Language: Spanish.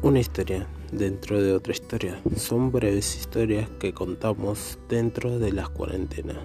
Una historia dentro de otra historia. Son breves historias que contamos dentro de las cuarentenas.